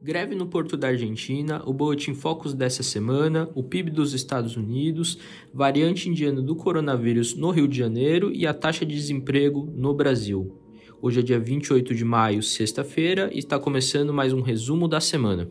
Greve no Porto da Argentina, o Boletim Focus dessa semana, o PIB dos Estados Unidos, variante indiana do coronavírus no Rio de Janeiro e a taxa de desemprego no Brasil. Hoje é dia 28 de maio, sexta-feira, e está começando mais um resumo da semana.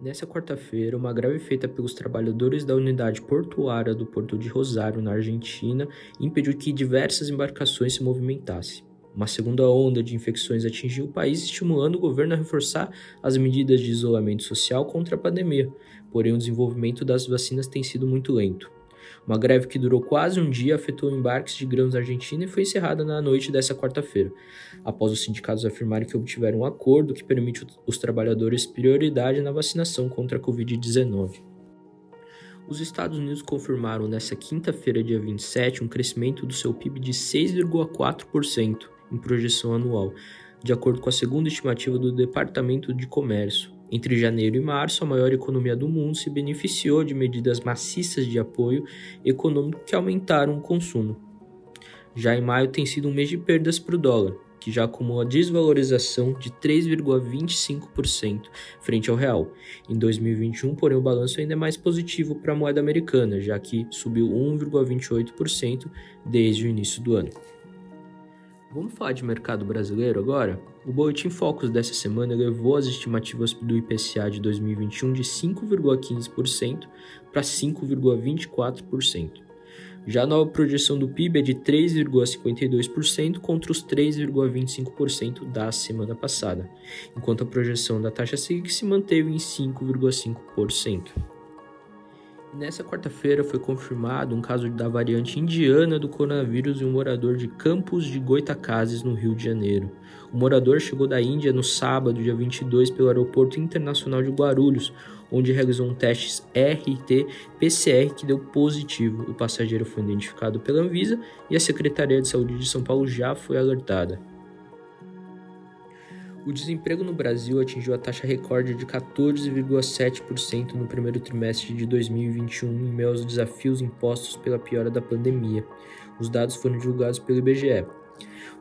Nessa quarta-feira, uma greve feita pelos trabalhadores da unidade portuária do Porto de Rosário, na Argentina, impediu que diversas embarcações se movimentassem. Uma segunda onda de infecções atingiu o país, estimulando o governo a reforçar as medidas de isolamento social contra a pandemia. Porém, o desenvolvimento das vacinas tem sido muito lento. Uma greve que durou quase um dia afetou embarques de grãos na Argentina e foi encerrada na noite dessa quarta-feira, após os sindicatos afirmarem que obtiveram um acordo que permite os trabalhadores prioridade na vacinação contra a Covid-19. Os Estados Unidos confirmaram nesta quinta-feira, dia 27, um crescimento do seu PIB de 6,4% em projeção anual, de acordo com a segunda estimativa do Departamento de Comércio, entre janeiro e março, a maior economia do mundo se beneficiou de medidas maciças de apoio econômico que aumentaram o consumo. Já em maio tem sido um mês de perdas para o dólar, que já acumula desvalorização de 3,25% frente ao real. Em 2021, porém, o balanço ainda é mais positivo para a moeda americana, já que subiu 1,28% desde o início do ano. Vamos falar de mercado brasileiro agora? O Boletim Focus dessa semana elevou as estimativas do IPCA de 2021 de 5,15% para 5,24%. Já a nova projeção do PIB é de 3,52% contra os 3,25% da semana passada, enquanto a projeção da taxa Selic se manteve em 5,5%. Nessa quarta-feira foi confirmado um caso da variante indiana do coronavírus em um morador de Campos de Goitacazes, no Rio de Janeiro. O morador chegou da Índia no sábado, dia 22, pelo Aeroporto Internacional de Guarulhos, onde realizou um teste RT-PCR que deu positivo. O passageiro foi identificado pela Anvisa e a Secretaria de Saúde de São Paulo já foi alertada. O desemprego no Brasil atingiu a taxa recorde de 14,7% no primeiro trimestre de 2021, em meio aos desafios impostos pela piora da pandemia. Os dados foram divulgados pelo IBGE.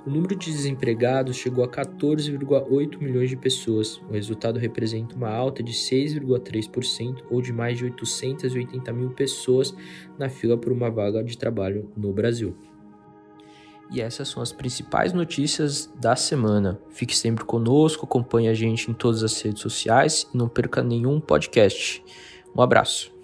O número de desempregados chegou a 14,8 milhões de pessoas. O resultado representa uma alta de 6,3% ou de mais de 880 mil pessoas na fila por uma vaga de trabalho no Brasil. E essas são as principais notícias da semana. Fique sempre conosco, acompanhe a gente em todas as redes sociais e não perca nenhum podcast. Um abraço.